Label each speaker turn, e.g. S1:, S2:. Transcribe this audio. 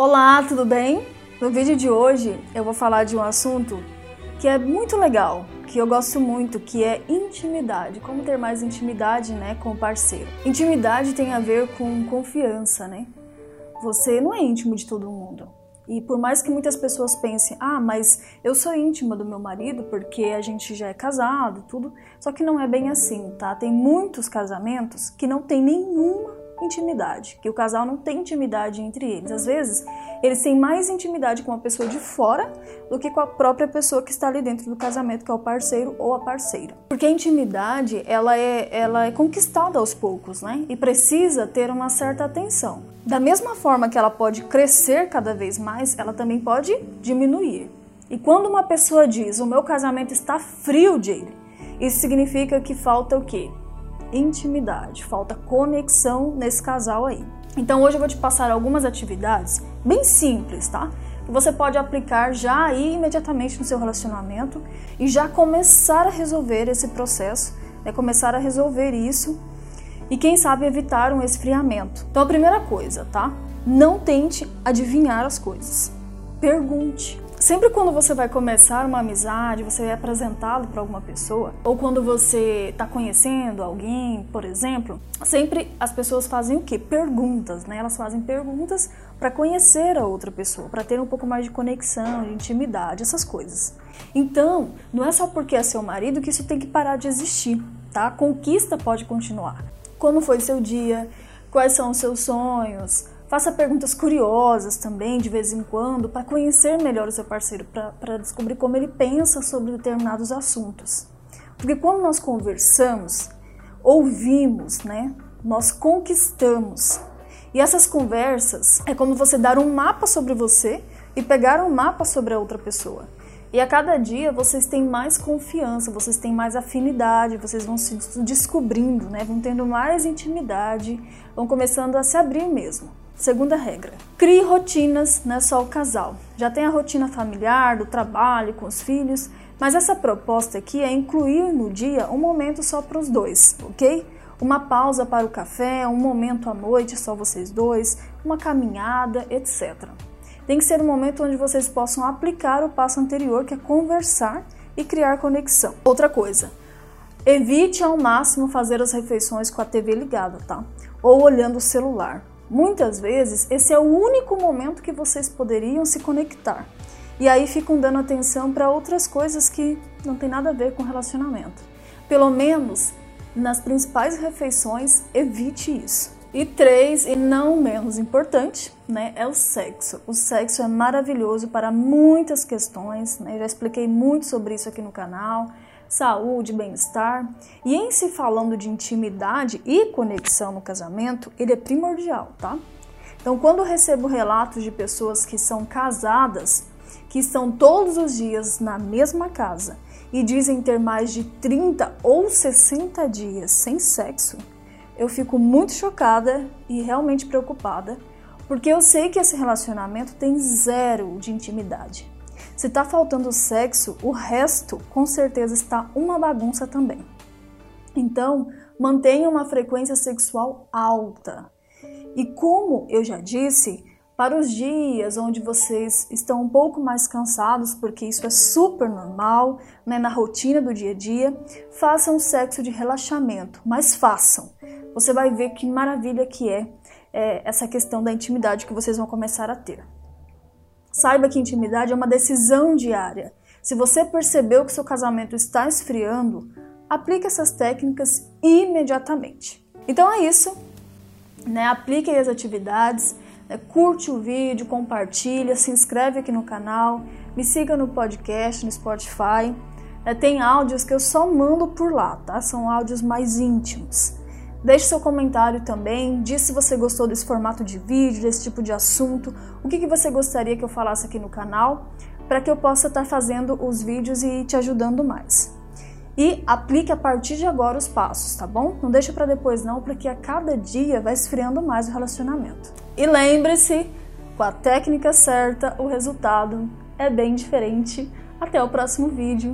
S1: Olá, tudo bem? No vídeo de hoje eu vou falar de um assunto que é muito legal, que eu gosto muito, que é intimidade. Como ter mais intimidade, né, com o parceiro. Intimidade tem a ver com confiança, né? Você não é íntimo de todo mundo. E por mais que muitas pessoas pensem, ah, mas eu sou íntima do meu marido porque a gente já é casado, tudo, só que não é bem assim, tá? Tem muitos casamentos que não tem nenhuma intimidade, que o casal não tem intimidade entre eles. Às vezes, eles têm mais intimidade com uma pessoa de fora do que com a própria pessoa que está ali dentro do casamento, que é o parceiro ou a parceira. Porque a intimidade, ela é, ela é conquistada aos poucos, né? E precisa ter uma certa atenção. Da mesma forma que ela pode crescer cada vez mais, ela também pode diminuir. E quando uma pessoa diz, o meu casamento está frio, Jaylee, isso significa que falta o quê? Intimidade, falta conexão nesse casal aí. Então hoje eu vou te passar algumas atividades bem simples, tá? Que você pode aplicar já aí imediatamente no seu relacionamento e já começar a resolver esse processo, né? começar a resolver isso e quem sabe evitar um esfriamento. Então a primeira coisa, tá? Não tente adivinhar as coisas. Pergunte. Sempre quando você vai começar uma amizade, você é apresentado para alguma pessoa, ou quando você está conhecendo alguém, por exemplo, sempre as pessoas fazem o quê? Perguntas, né? Elas fazem perguntas para conhecer a outra pessoa, para ter um pouco mais de conexão, de intimidade, essas coisas. Então, não é só porque é seu marido que isso tem que parar de existir, tá? A conquista pode continuar. Como foi seu dia? Quais são os seus sonhos? Faça perguntas curiosas também, de vez em quando, para conhecer melhor o seu parceiro, para descobrir como ele pensa sobre determinados assuntos. Porque quando nós conversamos, ouvimos, né? Nós conquistamos. E essas conversas é como você dar um mapa sobre você e pegar um mapa sobre a outra pessoa. E a cada dia vocês têm mais confiança, vocês têm mais afinidade, vocês vão se descobrindo, né? Vão tendo mais intimidade, vão começando a se abrir mesmo. Segunda regra: crie rotinas, não é só o casal. Já tem a rotina familiar, do trabalho, com os filhos, mas essa proposta aqui é incluir no dia um momento só para os dois, ok? Uma pausa para o café, um momento à noite só vocês dois, uma caminhada, etc. Tem que ser um momento onde vocês possam aplicar o passo anterior, que é conversar e criar conexão. Outra coisa, evite ao máximo fazer as refeições com a TV ligada, tá? Ou olhando o celular. Muitas vezes, esse é o único momento que vocês poderiam se conectar. E aí ficam dando atenção para outras coisas que não tem nada a ver com relacionamento. Pelo menos nas principais refeições, evite isso. E três, e não menos importante, né, é o sexo. O sexo é maravilhoso para muitas questões, né? Eu já expliquei muito sobre isso aqui no canal saúde, bem-estar. E em se falando de intimidade e conexão no casamento, ele é primordial, tá? Então, quando recebo relatos de pessoas que são casadas, que estão todos os dias na mesma casa e dizem ter mais de 30 ou 60 dias sem sexo, eu fico muito chocada e realmente preocupada, porque eu sei que esse relacionamento tem zero de intimidade. Se está faltando sexo, o resto com certeza está uma bagunça também. Então, mantenha uma frequência sexual alta. E como eu já disse, para os dias onde vocês estão um pouco mais cansados, porque isso é super normal, né, na rotina do dia a dia, façam sexo de relaxamento, mas façam. Você vai ver que maravilha que é, é essa questão da intimidade que vocês vão começar a ter. Saiba que intimidade é uma decisão diária. Se você percebeu que seu casamento está esfriando, aplique essas técnicas imediatamente. Então é isso, né? Aplique as atividades, né? curte o vídeo, compartilha, se inscreve aqui no canal, me siga no podcast, no Spotify. Né? Tem áudios que eu só mando por lá, tá? São áudios mais íntimos. Deixe seu comentário também, diz se você gostou desse formato de vídeo, desse tipo de assunto, o que, que você gostaria que eu falasse aqui no canal, para que eu possa estar fazendo os vídeos e te ajudando mais. E aplique a partir de agora os passos, tá bom? Não deixa para depois não, porque a cada dia vai esfriando mais o relacionamento. E lembre-se, com a técnica certa, o resultado é bem diferente. Até o próximo vídeo.